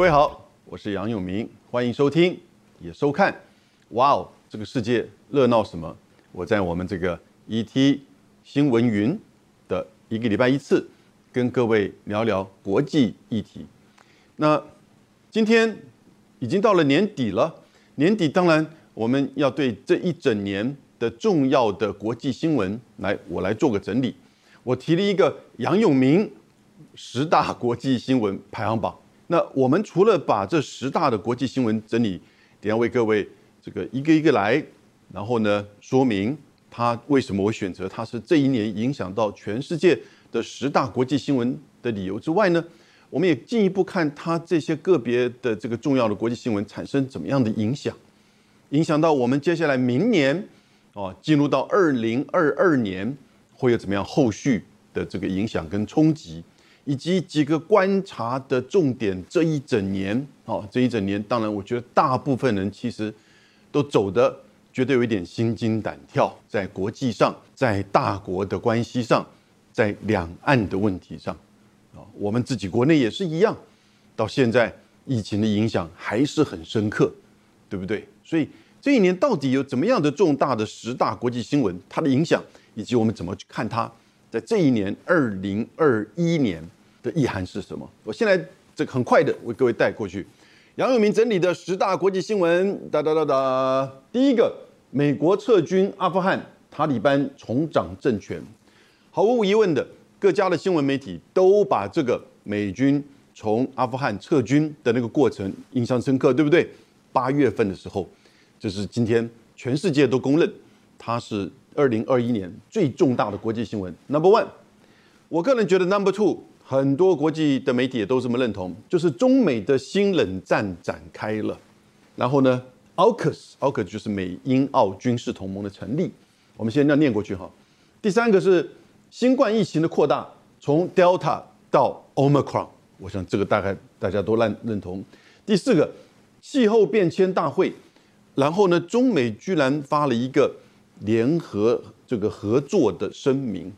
各位好，我是杨永明，欢迎收听也收看。哇哦，这个世界热闹什么？我在我们这个 ET 新闻云的一个礼拜一次，跟各位聊聊国际议题。那今天已经到了年底了，年底当然我们要对这一整年的重要的国际新闻来，我来做个整理。我提了一个杨永明十大国际新闻排行榜。那我们除了把这十大的国际新闻整理，等下为各位这个一个一个来，然后呢说明它为什么我选择它是这一年影响到全世界的十大国际新闻的理由之外呢，我们也进一步看它这些个别的这个重要的国际新闻产生怎么样的影响，影响到我们接下来明年哦进入到二零二二年会有怎么样后续的这个影响跟冲击。以及几个观察的重点，这一整年，哦，这一整年，当然，我觉得大部分人其实都走的觉得有一点心惊胆跳，在国际上，在大国的关系上，在两岸的问题上，啊，我们自己国内也是一样，到现在疫情的影响还是很深刻，对不对？所以这一年到底有怎么样的重大的十大国际新闻，它的影响，以及我们怎么去看它，在这一年二零二一年。的意涵是什么？我现在这个很快的为各位带过去。杨永明整理的十大国际新闻，哒哒哒哒。第一个，美国撤军阿富汗，塔利班重掌政权。毫无疑问的，各家的新闻媒体都把这个美军从阿富汗撤军的那个过程印象深刻，对不对？八月份的时候，这是今天全世界都公认，它是二零二一年最重大的国际新闻。Number one，我个人觉得 Number two。很多国际的媒体也都这么认同，就是中美的新冷战展开了。然后呢，AUKUS，AUKUS 就是美英澳军事同盟的成立。我们先要念过去哈。第三个是新冠疫情的扩大，从 Delta 到 Omicron，我想这个大概大家都认认同。第四个，气候变迁大会，然后呢，中美居然发了一个联合这个合作的声明。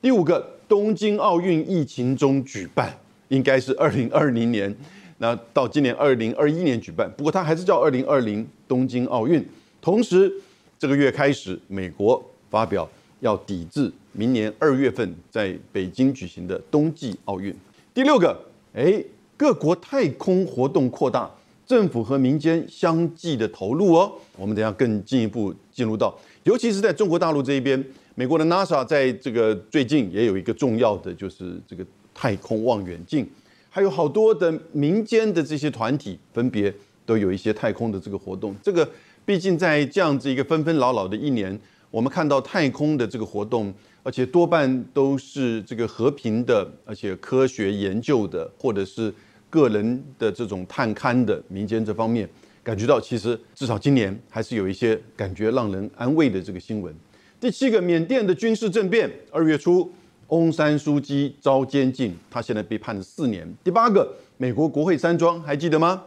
第五个。东京奥运疫情中举办，应该是二零二零年，那到今年二零二一年举办。不过它还是叫二零二零东京奥运。同时，这个月开始，美国发表要抵制明年二月份在北京举行的冬季奥运。第六个，哎，各国太空活动扩大，政府和民间相继的投入哦。我们等下更进一步进入到，尤其是在中国大陆这一边。美国的 NASA 在这个最近也有一个重要的，就是这个太空望远镜，还有好多的民间的这些团体，分别都有一些太空的这个活动。这个毕竟在这样子一个纷纷扰扰的一年，我们看到太空的这个活动，而且多半都是这个和平的，而且科学研究的，或者是个人的这种探勘的民间这方面，感觉到其实至少今年还是有一些感觉让人安慰的这个新闻。第七个，缅甸的军事政变，二月初，翁山书记遭监禁，他现在被判了四年。第八个，美国国会山庄还记得吗？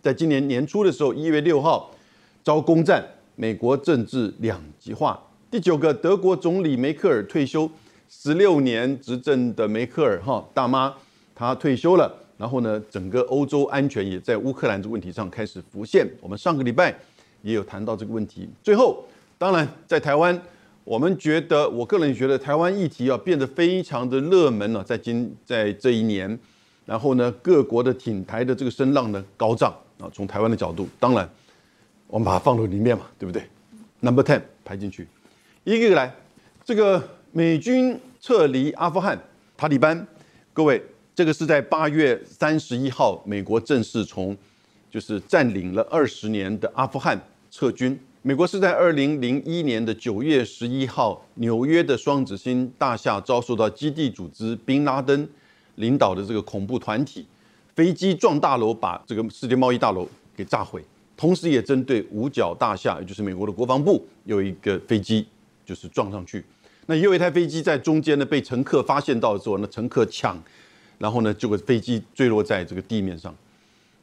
在今年年初的时候，一月六号遭攻占，美国政治两极化。第九个，德国总理梅克尔退休，十六年执政的梅克尔哈大妈，她退休了。然后呢，整个欧洲安全也在乌克兰这个问题上开始浮现。我们上个礼拜也有谈到这个问题。最后，当然在台湾。我们觉得，我个人觉得台湾议题啊变得非常的热门了，在今在这一年，然后呢，各国的挺台的这个声浪呢高涨啊。从台湾的角度，当然我们把它放到里面嘛，对不对？Number ten 排进去，一个一个来。这个美军撤离阿富汗，塔利班，各位，这个是在八月三十一号，美国正式从就是占领了二十年的阿富汗撤军。美国是在二零零一年的九月十一号，纽约的双子星大厦遭受到基地组织宾拉登领导的这个恐怖团体飞机撞大楼，把这个世界贸易大楼给炸毁，同时也针对五角大厦，也就是美国的国防部，有一个飞机就是撞上去。那也有一台飞机在中间呢，被乘客发现到之后，那乘客抢，然后呢，这个飞机坠落在这个地面上，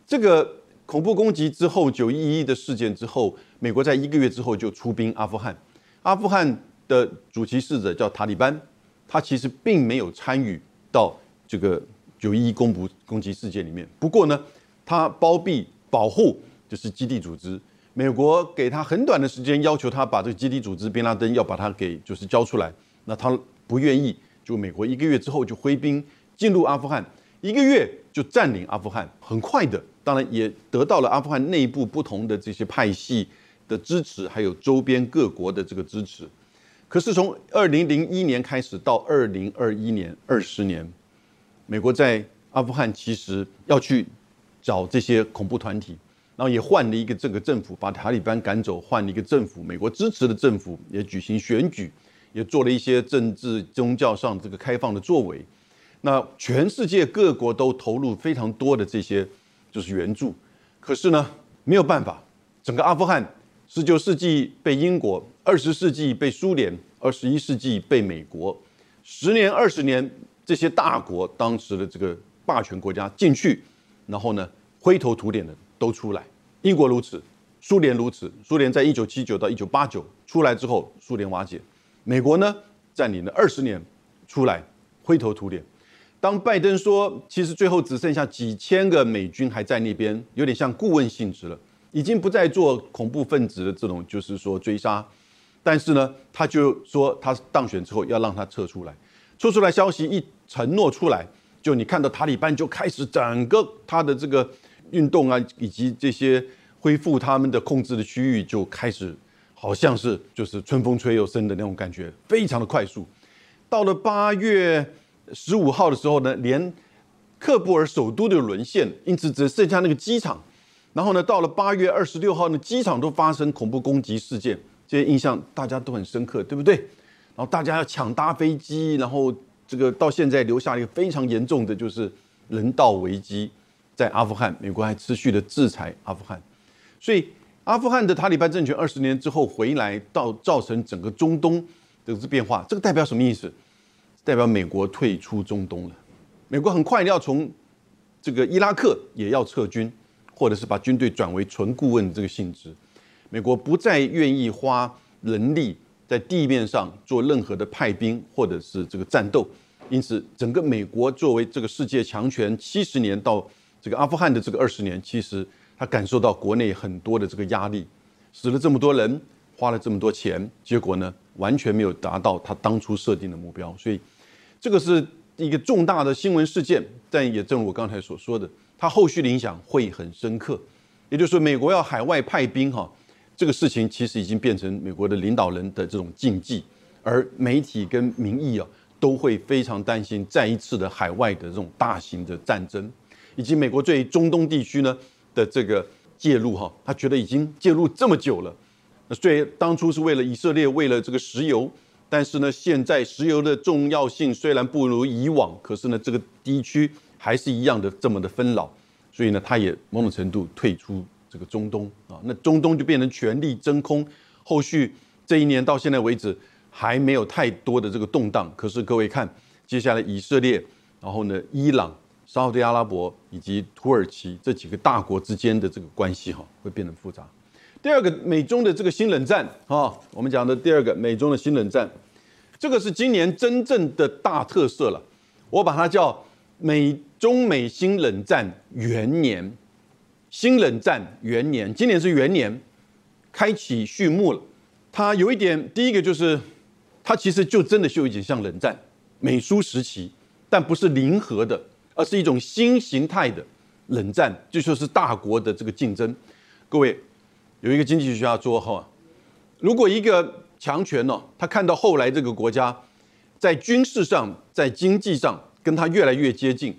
这个。恐怖攻击之后，九一一的事件之后，美国在一个月之后就出兵阿富汗。阿富汗的主其使者叫塔利班，他其实并没有参与到这个九一一攻不攻击事件里面。不过呢，他包庇保护就是基地组织。美国给他很短的时间，要求他把这个基地组织宾拉登要把他给就是交出来，那他不愿意，就美国一个月之后就挥兵进入阿富汗，一个月就占领阿富汗，很快的，当然也得到了阿富汗内部不同的这些派系的支持，还有周边各国的这个支持。可是从二零零一年开始到二零二一年，二十年，美国在阿富汗其实要去找这些恐怖团体。然后也换了一个这个政府，把塔利班赶走，换了一个政府，美国支持的政府也举行选举，也做了一些政治宗教上这个开放的作为。那全世界各国都投入非常多的这些就是援助，可是呢没有办法，整个阿富汗十九世纪被英国，二十世纪被苏联，二十一世纪被美国，十年二十年这些大国当时的这个霸权国家进去，然后呢灰头土脸的。都出来，英国如此，苏联如此。苏联在一九七九到一九八九出来之后，苏联瓦解。美国呢，占领了二十年，出来灰头土脸。当拜登说，其实最后只剩下几千个美军还在那边，有点像顾问性质了，已经不再做恐怖分子的这种，就是说追杀。但是呢，他就说他当选之后要让他撤出来。撤出来消息一承诺出来，就你看到塔利班就开始整个他的这个。运动啊，以及这些恢复他们的控制的区域，就开始好像是就是春风吹又生的那种感觉，非常的快速。到了八月十五号的时候呢，连喀布尔首都都沦陷，因此只剩下那个机场。然后呢，到了八月二十六号呢，机场都发生恐怖攻击事件，这些印象大家都很深刻，对不对？然后大家要抢搭飞机，然后这个到现在留下了一个非常严重的就是人道危机。在阿富汗，美国还持续的制裁阿富汗，所以阿富汗的塔利班政权二十年之后回来，到造成整个中东的这变化，这个代表什么意思？代表美国退出中东了。美国很快要从这个伊拉克也要撤军，或者是把军队转为纯顾问这个性质。美国不再愿意花人力在地面上做任何的派兵或者是这个战斗，因此整个美国作为这个世界强权七十年到。这个阿富汗的这个二十年，其实他感受到国内很多的这个压力，死了这么多人，花了这么多钱，结果呢，完全没有达到他当初设定的目标。所以，这个是一个重大的新闻事件，但也正如我刚才所说的，它后续的影响会很深刻。也就是说，美国要海外派兵哈，这个事情其实已经变成美国的领导人的这种禁忌，而媒体跟民意啊，都会非常担心再一次的海外的这种大型的战争。以及美国对中东地区呢的这个介入哈，他觉得已经介入这么久了。那虽然当初是为了以色列，为了这个石油，但是呢，现在石油的重要性虽然不如以往，可是呢，这个地区还是一样的这么的纷扰，所以呢，他也某种程度退出这个中东啊。那中东就变成权力真空。后续这一年到现在为止还没有太多的这个动荡，可是各位看，接下来以色列，然后呢，伊朗。沙特阿拉伯以及土耳其这几个大国之间的这个关系哈，会变得复杂。第二个，美中的这个新冷战啊，我们讲的第二个美中的新冷战，这个是今年真正的大特色了。我把它叫美中美新冷战元年，新冷战元年，今年是元年，开启序幕了。它有一点，第一个就是它其实就真的就有点像冷战美苏时期，但不是零和的。而是一种新形态的冷战，就说是大国的这个竞争。各位有一个经济学家说哈，如果一个强权呢，他看到后来这个国家在军事上、在经济上跟他越来越接近，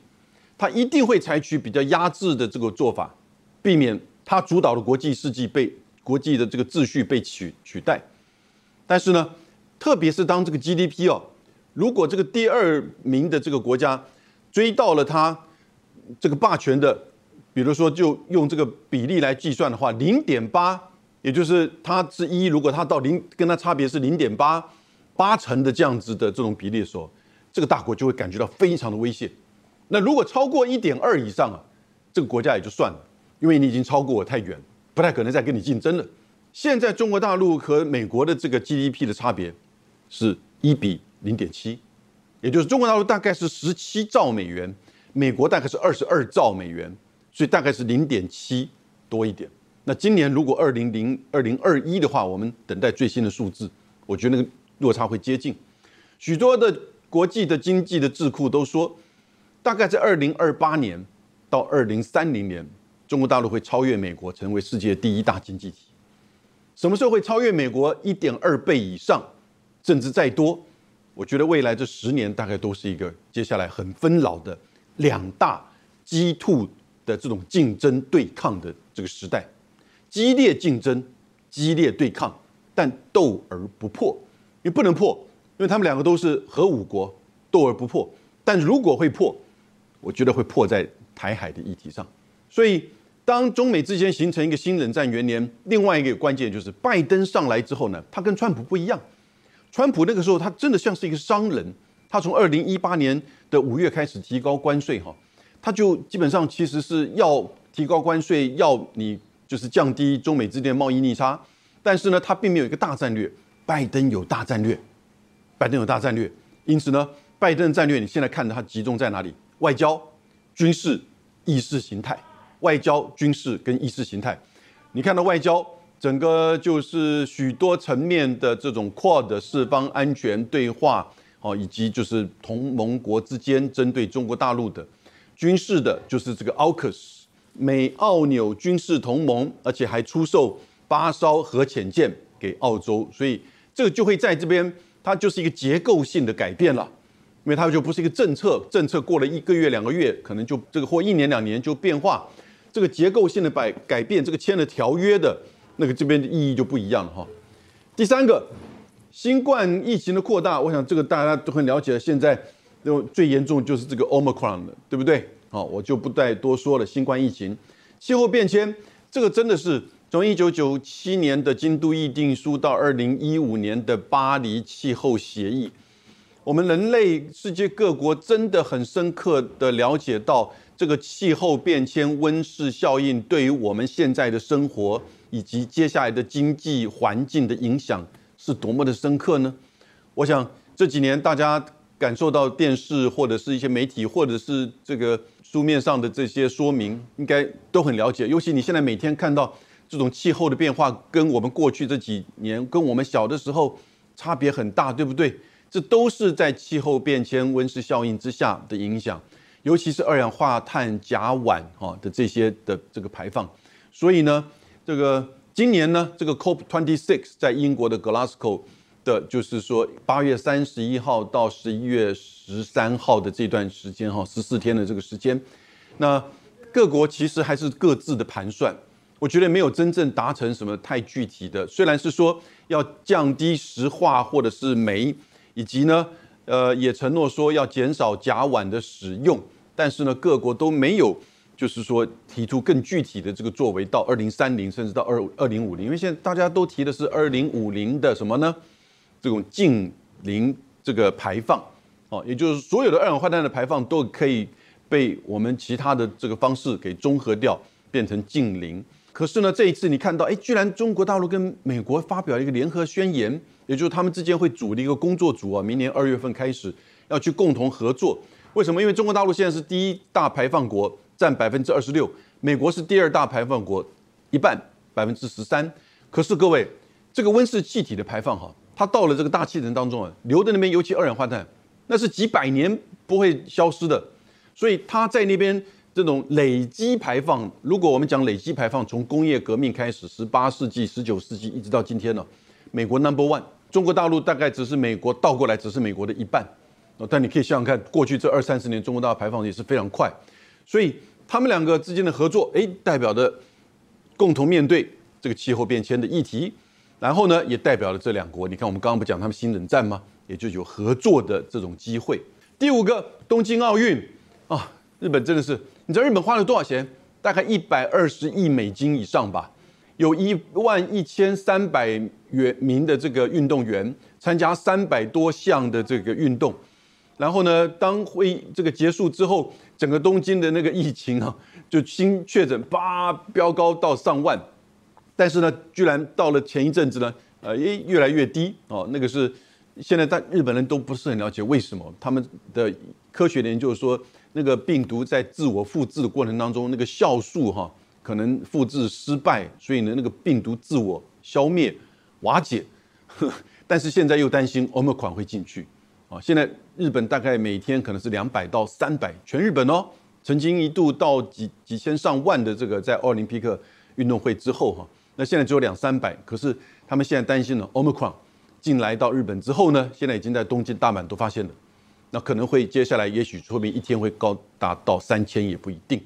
他一定会采取比较压制的这个做法，避免他主导的国际世纪被国际的这个秩序被取取代。但是呢，特别是当这个 GDP 哦，如果这个第二名的这个国家，追到了他这个霸权的，比如说就用这个比例来计算的话，零点八，也就是它是一，如果它到零，跟它差别是零点八八成的这样子的这种比例的时候，这个大国就会感觉到非常的危险。那如果超过一点二以上啊，这个国家也就算了，因为你已经超过我太远，不太可能再跟你竞争了。现在中国大陆和美国的这个 GDP 的差别是一比零点七。也就是中国大陆大概是十七兆美元，美国大概是二十二兆美元，所以大概是零点七多一点。那今年如果二零零二零二一的话，我们等待最新的数字，我觉得那个落差会接近。许多的国际的经济的智库都说，大概在二零二八年到二零三零年，中国大陆会超越美国，成为世界第一大经济体。什么时候会超越美国一点二倍以上，甚至再多？我觉得未来这十年大概都是一个接下来很纷扰的两大激兔的这种竞争对抗的这个时代，激烈竞争、激烈对抗，但斗而不破，因为不能破，因为他们两个都是核武国，斗而不破。但如果会破，我觉得会破在台海的议题上。所以，当中美之间形成一个新冷战元年，另外一个关键就是拜登上来之后呢，他跟川普不一样。川普那个时候，他真的像是一个商人。他从二零一八年的五月开始提高关税，哈，他就基本上其实是要提高关税，要你就是降低中美之间的贸易逆差。但是呢，他并没有一个大战略。拜登有大战略，拜登有大战略。因此呢，拜登的战略你现在看到他集中在哪里？外交、军事、意识形态。外交、军事跟意识形态。你看到外交。整个就是许多层面的这种 Quad 四方安全对话哦，以及就是同盟国之间针对中国大陆的军事的，就是这个 AUKUS 美澳纽军事同盟，而且还出售八艘核潜舰给澳洲，所以这个就会在这边，它就是一个结构性的改变了，因为它就不是一个政策，政策过了一个月两个月，可能就这个或一年两年就变化，这个结构性的改改变，这个签了条约的。那个这边的意义就不一样了哈。第三个，新冠疫情的扩大，我想这个大家都很了解。现在那最严重就是这个 Omicron 了，对不对？好，我就不再多说了。新冠疫情、气候变迁，这个真的是从一九九七年的京都议定书到二零一五年的巴黎气候协议，我们人类世界各国真的很深刻的了解到这个气候变迁、温室效应对于我们现在的生活。以及接下来的经济环境的影响是多么的深刻呢？我想这几年大家感受到电视或者是一些媒体或者是这个书面上的这些说明，应该都很了解。尤其你现在每天看到这种气候的变化，跟我们过去这几年跟我们小的时候差别很大，对不对？这都是在气候变迁、温室效应之下的影响，尤其是二氧化碳、甲烷哈的这些的这个排放。所以呢。这个今年呢，这个 COP26 在英国的 Glasgow 的，就是说八月三十一号到十一月十三号的这段时间哈，十四天的这个时间，那各国其实还是各自的盘算，我觉得没有真正达成什么太具体的。虽然是说要降低石化或者是煤，以及呢，呃，也承诺说要减少甲烷的使用，但是呢，各国都没有。就是说，提出更具体的这个作为，到二零三零，甚至到二二零五零，因为现在大家都提的是二零五零的什么呢？这种净零这个排放，哦，也就是所有的二氧化碳的排放都可以被我们其他的这个方式给中和掉，变成净零。可是呢，这一次你看到，哎，居然中国大陆跟美国发表一个联合宣言，也就是他们之间会组了一个工作组啊，明年二月份开始要去共同合作。为什么？因为中国大陆现在是第一大排放国。占百分之二十六，美国是第二大排放国，一半百分之十三。可是各位，这个温室气体的排放哈，它到了这个大气层当中啊，留在那边，尤其二氧化碳，那是几百年不会消失的。所以它在那边这种累积排放，如果我们讲累积排放，从工业革命开始，十八世纪、十九世纪一直到今天呢，美国 number one，中国大陆大概只是美国倒过来只是美国的一半。但你可以想想看，过去这二三十年，中国大陆排放也是非常快。所以他们两个之间的合作，哎，代表的共同面对这个气候变迁的议题，然后呢，也代表了这两国。你看，我们刚刚不讲他们新冷战吗？也就有合作的这种机会。第五个，东京奥运啊，日本真的是，你知道日本花了多少钱？大概一百二十亿美金以上吧，有一万一千三百元名的这个运动员参加三百多项的这个运动。然后呢，当会这个结束之后，整个东京的那个疫情啊，就新确诊叭飙高到上万，但是呢，居然到了前一阵子呢，呃，诶越来越低哦。那个是现在在日本人都不是很了解为什么，他们的科学研究说，那个病毒在自我复制的过程当中，那个酵素哈可能复制失败，所以呢那个病毒自我消灭瓦解。但是现在又担心 Omicron 会进去啊！现在日本大概每天可能是两百到三百，全日本哦，曾经一度到几几千上万的这个在奥林匹克运动会之后哈，那现在只有两三百。可是他们现在担心了 Omicron 进来到日本之后呢，现在已经在东京、大阪都发现了，那可能会接下来也许说明一天会高达到三千也不一定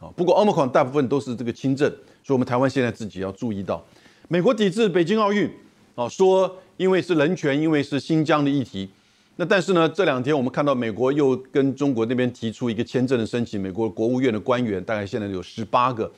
啊。不过 Omicron 大部分都是这个轻症，所以我们台湾现在自己要注意到，美国抵制北京奥运啊，说。因为是人权，因为是新疆的议题，那但是呢，这两天我们看到美国又跟中国那边提出一个签证的申请，美国国务院的官员大概现在有十八个，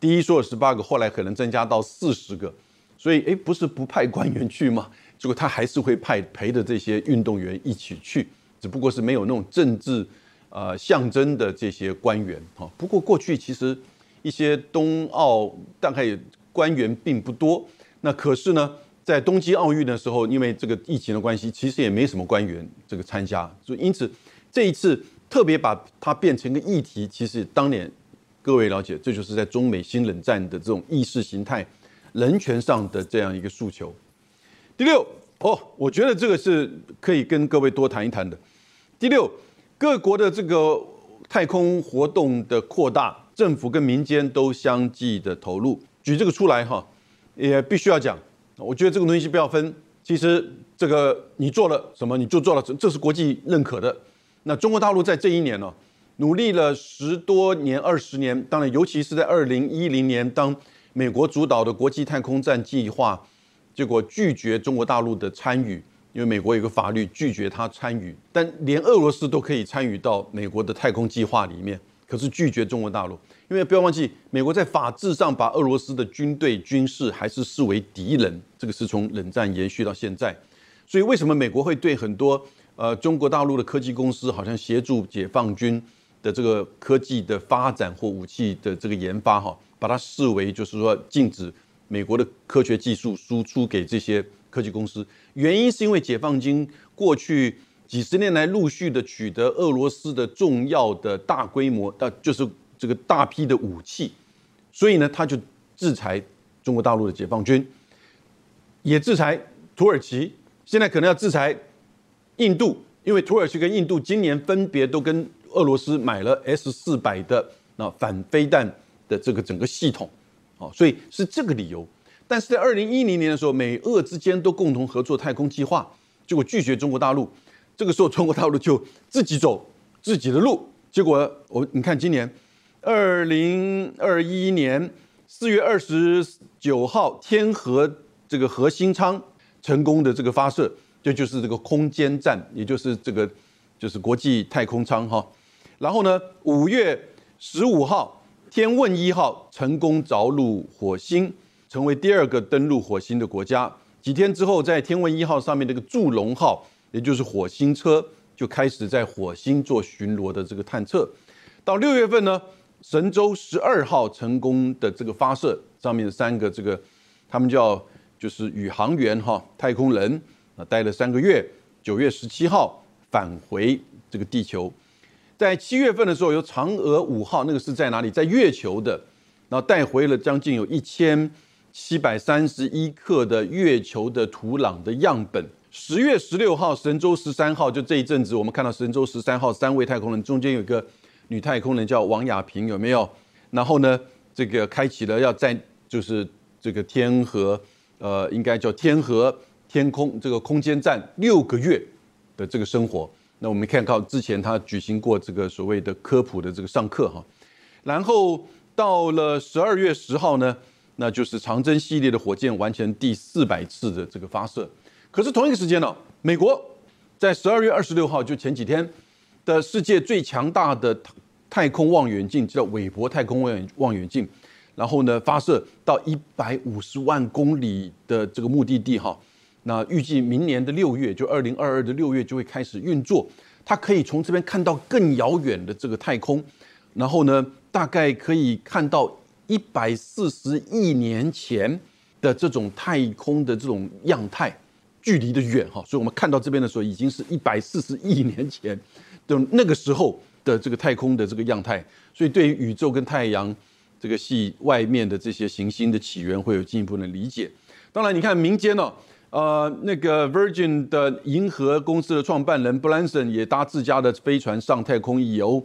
第一说有十八个，后来可能增加到四十个，所以诶，不是不派官员去吗？结果他还是会派陪着这些运动员一起去，只不过是没有那种政治呃象征的这些官员哈。不过过去其实一些冬奥大概官员并不多，那可是呢？在冬季奥运的时候，因为这个疫情的关系，其实也没什么官员这个参加，所以因此这一次特别把它变成一个议题。其实当年各位了解，这就是在中美新冷战的这种意识形态、人权上的这样一个诉求。第六哦，我觉得这个是可以跟各位多谈一谈的。第六，各国的这个太空活动的扩大，政府跟民间都相继的投入。举这个出来哈，也必须要讲。我觉得这个东西不要分，其实这个你做了什么你就做了，这是国际认可的。那中国大陆在这一年呢，努力了十多年、二十年，当然尤其是在二零一零年，当美国主导的国际太空站计划，结果拒绝中国大陆的参与，因为美国有个法律拒绝他参与，但连俄罗斯都可以参与到美国的太空计划里面，可是拒绝中国大陆。因为不要忘记，美国在法制上把俄罗斯的军队军事还是视为敌人，这个是从冷战延续到现在。所以为什么美国会对很多呃中国大陆的科技公司，好像协助解放军的这个科技的发展或武器的这个研发，哈，把它视为就是说禁止美国的科学技术输出给这些科技公司？原因是因为解放军过去几十年来陆续的取得俄罗斯的重要的大规模，呃，就是。这个大批的武器，所以呢，他就制裁中国大陆的解放军，也制裁土耳其，现在可能要制裁印度，因为土耳其跟印度今年分别都跟俄罗斯买了 S 四百的那反飞弹的这个整个系统，哦，所以是这个理由。但是在二零一零年的时候，美俄之间都共同合作太空计划，结果拒绝中国大陆，这个时候中国大陆就自己走自己的路，结果我你看今年。二零二一年四月二十九号，天河这个核心舱成功的这个发射，这就是这个空间站，也就是这个就是国际太空舱哈。然后呢，五月十五号，天问一号成功着陆火星，成为第二个登陆火星的国家。几天之后，在天问一号上面这个祝融号，也就是火星车，就开始在火星做巡逻的这个探测。到六月份呢？神舟十二号成功的这个发射，上面三个这个，他们叫就是宇航员哈，太空人啊，待了三个月，九月十七号返回这个地球，在七月份的时候，有嫦娥五号，那个是在哪里？在月球的，然后带回了将近有一千七百三十一克的月球的土壤的样本。十月十六号，神舟十三号，就这一阵子，我们看到神舟十三号三位太空人中间有一个。女太空人叫王亚平，有没有？然后呢，这个开启了要在就是这个天河，呃，应该叫天河天空这个空间站六个月的这个生活。那我们看到之前他举行过这个所谓的科普的这个上课哈。然后到了十二月十号呢，那就是长征系列的火箭完成第四百次的这个发射。可是同一个时间呢，美国在十二月二十六号就前几天的世界最强大的。太空望远镜叫韦伯太空望远望远镜，然后呢发射到一百五十万公里的这个目的地哈，那预计明年的六月，就二零二二的六月就会开始运作，它可以从这边看到更遥远的这个太空，然后呢大概可以看到一百四十亿年前的这种太空的这种样态，距离的远哈，所以我们看到这边的时候已经是一百四十亿年前的那个时候。的这个太空的这个样态，所以对于宇宙跟太阳这个系外面的这些行星的起源会有进一步的理解。当然，你看民间呢，呃，那个 Virgin 的银河公司的创办人 Branson 也搭自家的飞船上太空一游，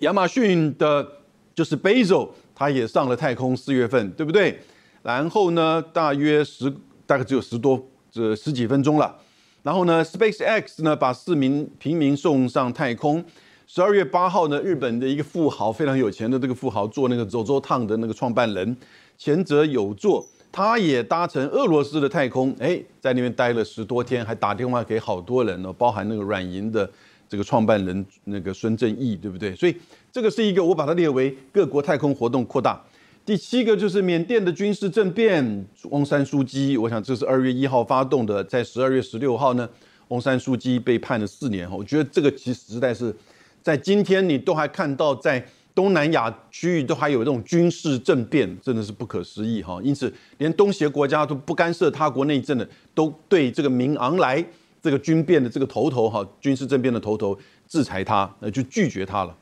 亚马逊的就是 Bezos 他也上了太空，四月份对不对？然后呢，大约十大概只有十多这十几分钟了。然后呢，SpaceX 呢把四名平民送上太空。十二月八号呢，日本的一个富豪非常有钱的这个富豪做那个走走烫的那个创办人前者有作，他也搭乘俄罗斯的太空，哎，在那边待了十多天，还打电话给好多人呢，包含那个软银的这个创办人那个孙正义，对不对？所以这个是一个我把它列为各国太空活动扩大。第七个就是缅甸的军事政变，翁山书记，我想这是二月一号发动的，在十二月十六号呢，翁山书记被判了四年。我觉得这个其实实在是。在今天，你都还看到在东南亚区域都还有这种军事政变，真的是不可思议哈。因此，连东协国家都不干涉他国内政的，都对这个明昂莱这个军变的这个头头哈，军事政变的头头制裁他，那就拒绝他了。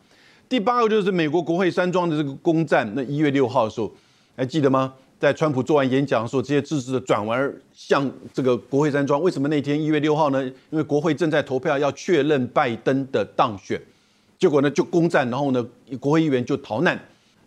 第八个就是美国国会山庄的这个攻占，那一月六号的时候，还记得吗？在川普做完演讲的时候，这些支持的转而向这个国会山庄。为什么那天一月六号呢？因为国会正在投票，要确认拜登的当选。结果呢，就攻占，然后呢，国会议员就逃难，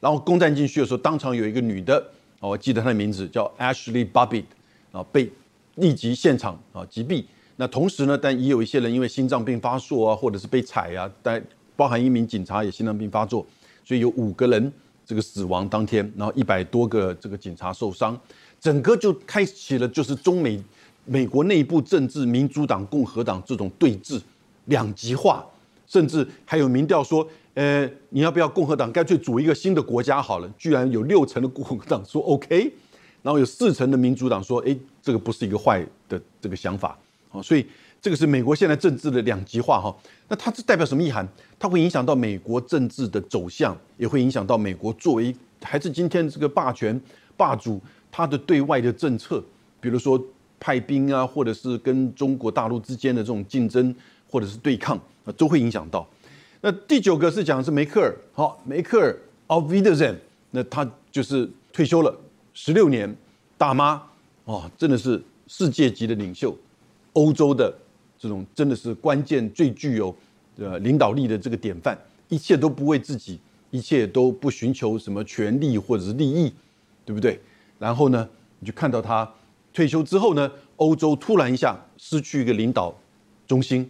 然后攻占进去的时候，当场有一个女的，我记得她的名字叫 Ashley Babbitt，啊，被立即现场啊击毙。那同时呢，但也有一些人因为心脏病发作啊，或者是被踩啊，但包含一名警察也心脏病发作，所以有五个人这个死亡当天，然后一百多个这个警察受伤，整个就开启了就是中美美国内部政治，民主党、共和党这种对峙两极化。甚至还有民调说，呃，你要不要共和党干脆组一个新的国家好了？居然有六成的共和党说 OK，然后有四成的民主党说，哎，这个不是一个坏的这个想法。好，所以这个是美国现在政治的两极化哈。那它是代表什么意涵？它会影响到美国政治的走向，也会影响到美国作为还是今天这个霸权霸主它的对外的政策，比如说派兵啊，或者是跟中国大陆之间的这种竞争或者是对抗。啊，都会影响到。那第九个是讲的是梅克尔，好，梅克尔 of v i d e r z e n 那他就是退休了十六年，大妈哦，真的是世界级的领袖，欧洲的这种真的是关键最具有呃领导力的这个典范，一切都不为自己，一切都不寻求什么权利或者是利益，对不对？然后呢，你就看到他退休之后呢，欧洲突然一下失去一个领导中心。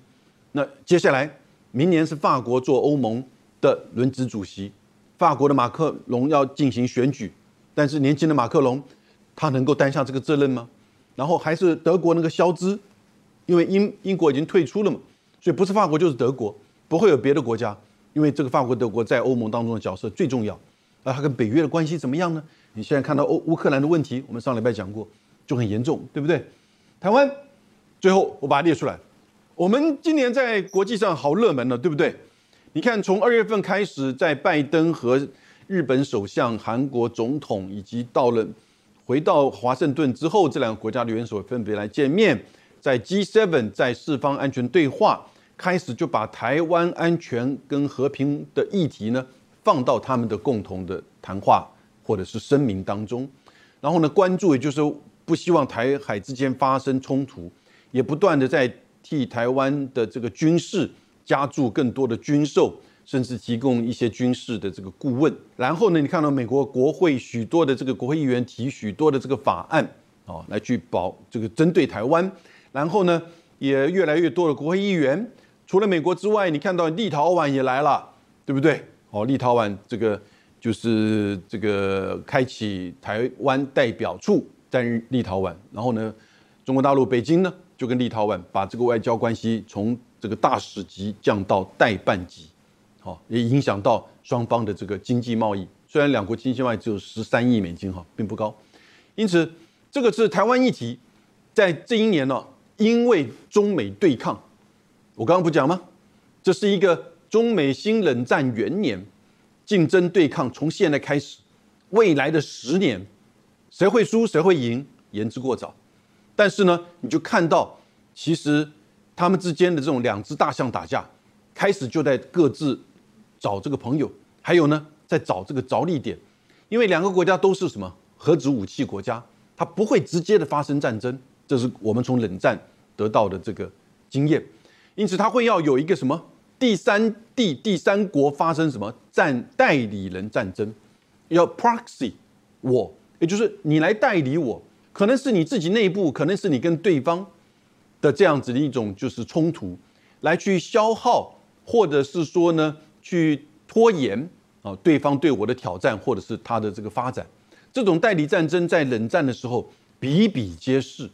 那接下来，明年是法国做欧盟的轮值主席，法国的马克龙要进行选举，但是年轻的马克龙，他能够担下这个责任吗？然后还是德国那个肖兹，因为英英国已经退出了嘛，所以不是法国就是德国，不会有别的国家，因为这个法国德国在欧盟当中的角色最重要，那他跟北约的关系怎么样呢？你现在看到欧乌克兰的问题，我们上礼拜讲过，就很严重，对不对？台湾，最后我把它列出来。我们今年在国际上好热门了，对不对？你看，从二月份开始，在拜登和日本首相、韩国总统以及到了回到华盛顿之后，这两个国家的元首分别来见面，在 G7 在四方安全对话开始就把台湾安全跟和平的议题呢放到他们的共同的谈话或者是声明当中，然后呢关注也就是不希望台海之间发生冲突，也不断的在。替台湾的这个军事加注更多的军售，甚至提供一些军事的这个顾问。然后呢，你看到美国国会许多的这个国会议员提许多的这个法案，哦，来去保这个针对台湾。然后呢，也越来越多的国会议员，除了美国之外，你看到立陶宛也来了，对不对？哦，立陶宛这个就是这个开启台湾代表处在立陶宛。然后呢，中国大陆北京呢？就跟立陶宛把这个外交关系从这个大使级降到代办级，好，也影响到双方的这个经济贸易。虽然两国经济贸易只有十三亿美金，哈，并不高。因此，这个是台湾议题，在这一年呢，因为中美对抗，我刚刚不讲吗？这是一个中美新冷战元年，竞争对抗从现在开始，未来的十年，谁会输谁会赢，言之过早。但是呢，你就看到，其实他们之间的这种两只大象打架，开始就在各自找这个朋友，还有呢，在找这个着力点，因为两个国家都是什么核子武器国家，它不会直接的发生战争，这是我们从冷战得到的这个经验，因此它会要有一个什么第三地、第三国发生什么战代理人战争，要 proxy 我，也就是你来代理我，可能是你自己内部，可能是你跟对方的这样子的一种就是冲突，来去消耗。或者是说呢，去拖延啊，对方对我的挑战，或者是他的这个发展，这种代理战争在冷战的时候比比皆是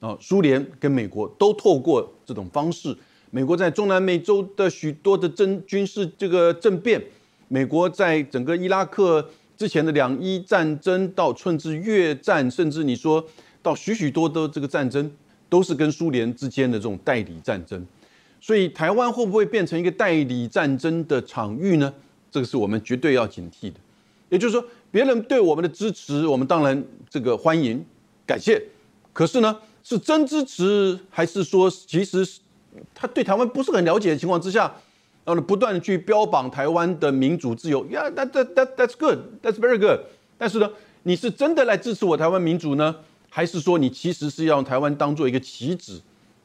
啊。苏联跟美国都透过这种方式，美国在中南美洲的许多的政军事这个政变，美国在整个伊拉克之前的两伊战争，到甚至越战，甚至你说到许许多多这个战争，都是跟苏联之间的这种代理战争。所以台湾会不会变成一个代理战争的场域呢？这个是我们绝对要警惕的。也就是说，别人对我们的支持，我们当然这个欢迎、感谢。可是呢，是真支持，还是说其实他对台湾不是很了解的情况之下，然后不断的去标榜台湾的民主自由？Yeah，that that that that's good, that's very good。但是呢，你是真的来支持我台湾民主呢，还是说你其实是要台湾当做一个棋子，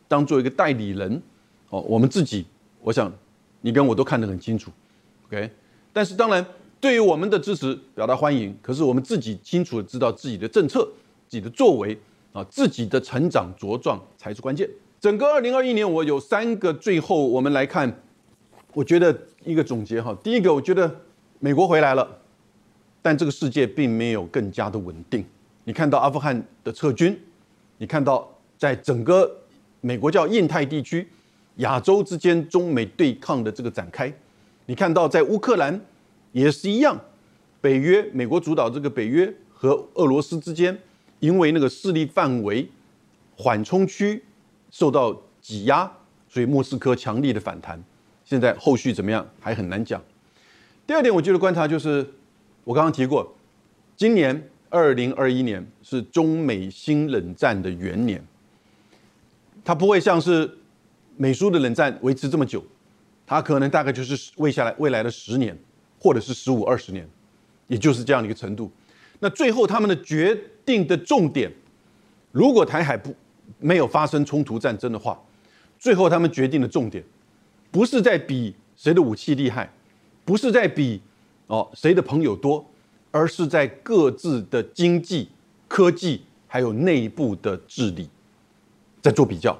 当做一个代理人？哦，我们自己，我想你跟我都看得很清楚，OK。但是当然，对于我们的支持表达欢迎，可是我们自己清楚的知道自己的政策、自己的作为啊，自己的成长茁壮才是关键。整个二零二一年，我有三个最后我们来看，我觉得一个总结哈。第一个，我觉得美国回来了，但这个世界并没有更加的稳定。你看到阿富汗的撤军，你看到在整个美国叫印太地区。亚洲之间中美对抗的这个展开，你看到在乌克兰也是一样，北约美国主导这个北约和俄罗斯之间，因为那个势力范围缓冲区受到挤压，所以莫斯科强力的反弹。现在后续怎么样还很难讲。第二点，我觉得观察就是我刚刚提过，今年二零二一年是中美新冷战的元年，它不会像是。美苏的冷战维持这么久，它可能大概就是未下来未来的十年，或者是十五二十年，也就是这样的一个程度。那最后他们的决定的重点，如果台海不没有发生冲突战争的话，最后他们决定的重点，不是在比谁的武器厉害，不是在比哦谁的朋友多，而是在各自的经济、科技还有内部的治理，在做比较。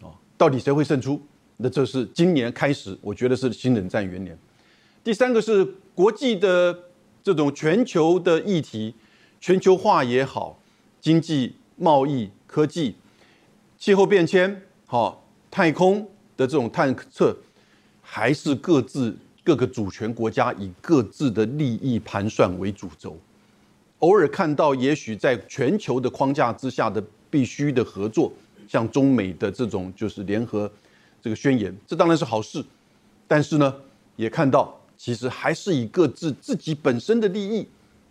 哦到底谁会胜出？那这是今年开始，我觉得是新冷战元年。第三个是国际的这种全球的议题，全球化也好，经济、贸易、科技、气候变迁，好，太空的这种探测，还是各自各个主权国家以各自的利益盘算为主轴。偶尔看到，也许在全球的框架之下的必须的合作。像中美的这种就是联合这个宣言，这当然是好事，但是呢，也看到其实还是以各自自己本身的利益。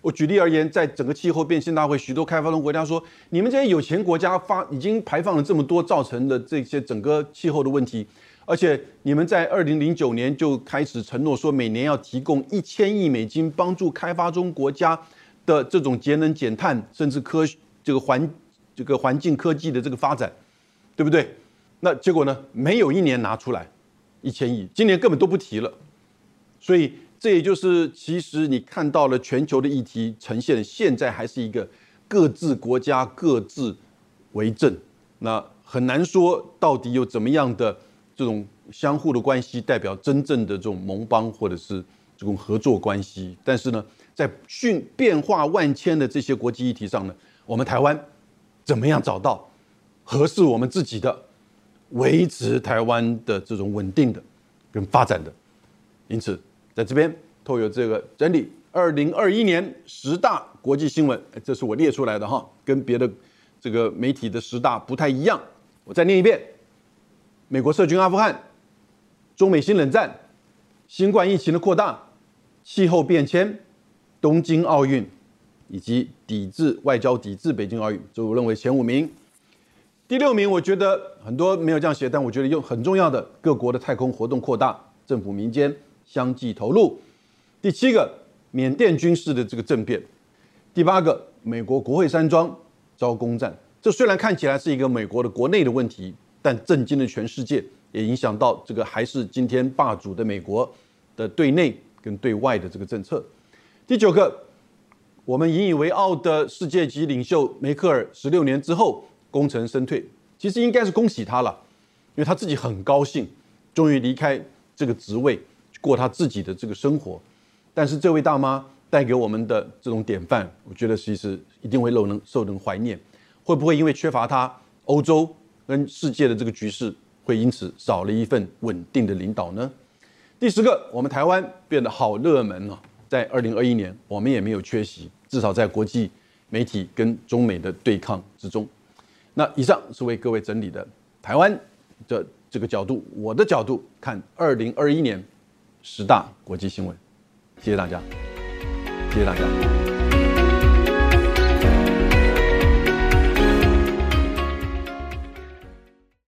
我举例而言，在整个气候变迁大会，许多开发中国家说，你们这些有钱国家发已经排放了这么多，造成的这些整个气候的问题，而且你们在二零零九年就开始承诺说，每年要提供一千亿美金帮助开发中国家的这种节能减碳，甚至科这个环这个环境科技的这个发展。对不对？那结果呢？没有一年拿出来一千亿，今年根本都不提了。所以这也就是其实你看到了全球的议题呈现，现在还是一个各自国家各自为政，那很难说到底有怎么样的这种相互的关系代表真正的这种盟邦或者是这种合作关系。但是呢，在迅变化万千的这些国际议题上呢，我们台湾怎么样找到？合适我们自己的，维持台湾的这种稳定的跟发展的，因此在这边透有这个整理，二零二一年十大国际新闻，这是我列出来的哈，跟别的这个媒体的十大不太一样。我再念一遍：美国涉军阿富汗，中美新冷战，新冠疫情的扩大，气候变迁，东京奥运，以及抵制外交抵制北京奥运，这我认为前五名。第六名，我觉得很多没有这样写，但我觉得用很重要的各国的太空活动扩大，政府民间相继投入。第七个，缅甸军事的这个政变。第八个，美国国会山庄遭攻占。这虽然看起来是一个美国的国内的问题，但震惊了全世界，也影响到这个还是今天霸主的美国的对内跟对外的这个政策。第九个，我们引以为傲的世界级领袖梅克尔，十六年之后功成身退，其实应该是恭喜他了，因为他自己很高兴，终于离开这个职位，过他自己的这个生活。但是这位大妈带给我们的这种典范，我觉得其实一定会受人受人怀念。会不会因为缺乏他，欧洲跟世界的这个局势会因此少了一份稳定的领导呢？第十个，我们台湾变得好热门哦，在二零二一年，我们也没有缺席，至少在国际媒体跟中美的对抗之中。那以上是为各位整理的台湾的这个角度，我的角度看二零二一年十大国际新闻。谢谢大家，谢谢大家。